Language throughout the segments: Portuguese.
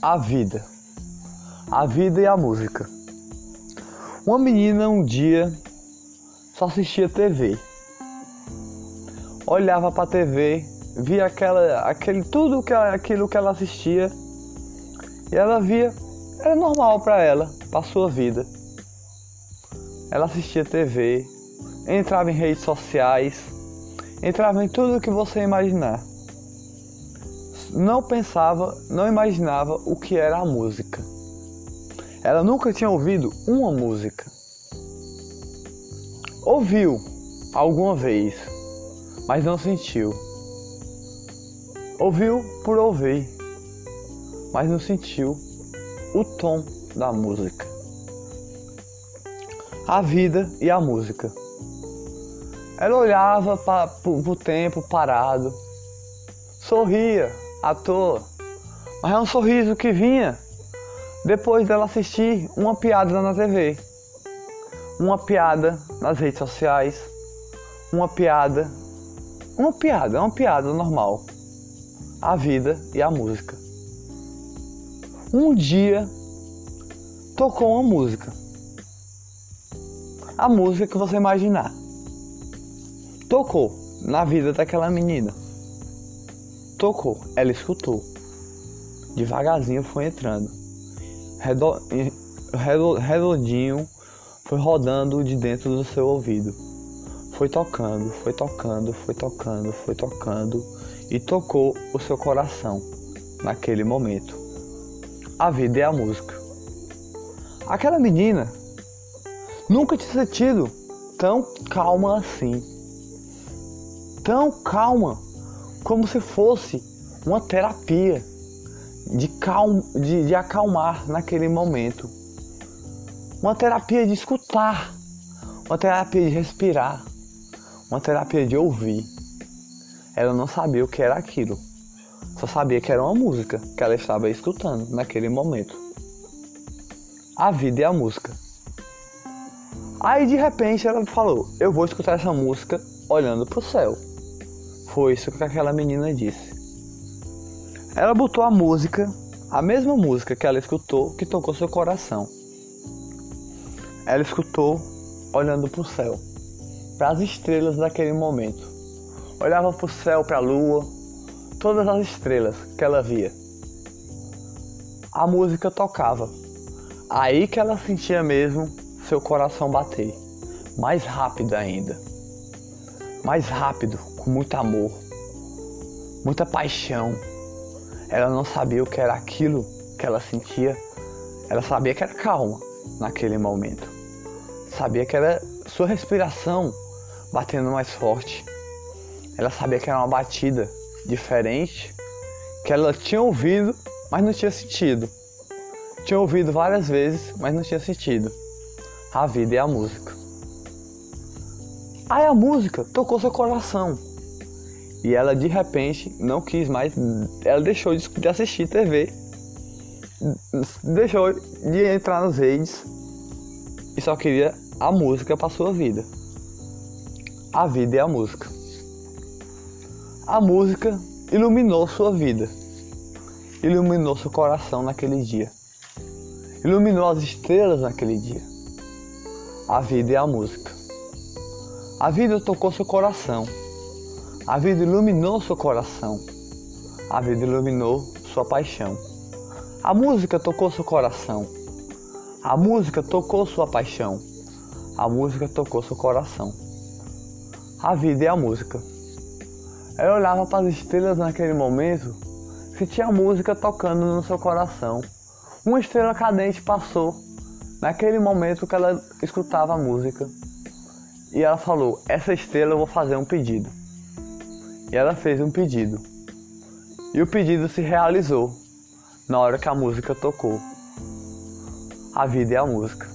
A vida. A vida e a música. Uma menina um dia só assistia TV. Olhava para TV, via aquela, aquele tudo que aquilo que ela assistia e ela via era normal para ela, para sua vida. Ela assistia TV, entrava em redes sociais, entrava em tudo que você imaginar não pensava, não imaginava o que era a música. Ela nunca tinha ouvido uma música. Ouviu alguma vez, mas não sentiu. Ouviu por ouvir, mas não sentiu o tom da música. A vida e a música. Ela olhava para o tempo parado, sorria à toa, mas é um sorriso que vinha depois dela assistir uma piada na TV, uma piada nas redes sociais, uma piada, uma piada, uma piada normal, a vida e a música. Um dia tocou uma música, a música que você imaginar, tocou na vida daquela menina Tocou, ela escutou. Devagarzinho foi entrando. Redondinho foi rodando de dentro do seu ouvido. Foi tocando, foi tocando, foi tocando, foi tocando e tocou o seu coração naquele momento. A vida é a música. Aquela menina nunca tinha sentido tão calma assim. Tão calma como se fosse uma terapia de, calma, de, de acalmar naquele momento. Uma terapia de escutar, uma terapia de respirar, uma terapia de ouvir. Ela não sabia o que era aquilo, só sabia que era uma música que ela estava escutando naquele momento. A vida é a música. Aí de repente ela falou: Eu vou escutar essa música olhando para o céu. Foi isso que aquela menina disse. Ela botou a música, a mesma música que ela escutou, que tocou seu coração. Ela escutou olhando para o céu, para as estrelas daquele momento. Olhava para o céu, para a lua, todas as estrelas que ela via. A música tocava. Aí que ela sentia mesmo seu coração bater, mais rápido ainda. Mais rápido, com muito amor, muita paixão. Ela não sabia o que era aquilo que ela sentia. Ela sabia que era calma naquele momento. Sabia que era sua respiração batendo mais forte. Ela sabia que era uma batida diferente, que ela tinha ouvido, mas não tinha sentido. Tinha ouvido várias vezes, mas não tinha sentido. A vida é a música. Aí a música tocou seu coração. E ela de repente não quis mais, ela deixou de assistir TV, deixou de entrar nas redes e só queria a música para sua vida. A vida é a música. A música iluminou sua vida, iluminou seu coração naquele dia, iluminou as estrelas naquele dia. A vida é a música. A vida tocou seu coração a vida iluminou seu coração. A vida iluminou sua paixão. A música tocou seu coração. A música tocou sua paixão. A música tocou seu coração. A vida é a música. Eu olhava para as estrelas naquele momento, sentia a música tocando no seu coração. Uma estrela cadente passou naquele momento que ela escutava a música. E ela falou: Essa estrela eu vou fazer um pedido e ela fez um pedido. E o pedido se realizou na hora que a música tocou. A vida é a música.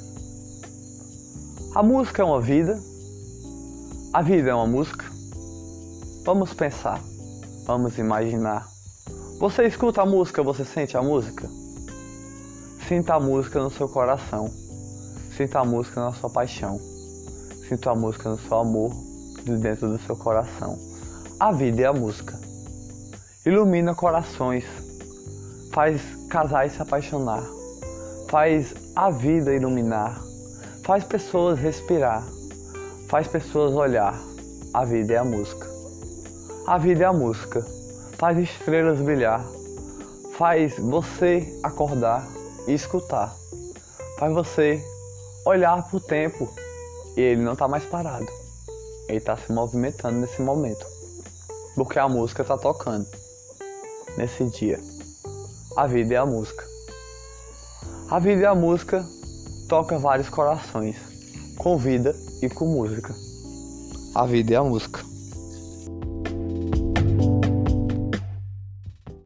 A música é uma vida. A vida é uma música. Vamos pensar. Vamos imaginar. Você escuta a música, você sente a música? Sinta a música no seu coração. Sinta a música na sua paixão. Sinta a música no seu amor, de dentro do seu coração. A vida é a música. Ilumina corações. faz casais se apaixonar, faz a vida iluminar, faz pessoas respirar, faz pessoas olhar. A vida é a música. A vida é a música, faz estrelas brilhar, faz você acordar e escutar, faz você olhar para o tempo e ele não está mais parado, ele está se movimentando nesse momento, porque a música está tocando nesse dia. A vida é a música. A vida é a música toca vários corações, com vida e com música. A vida é a música.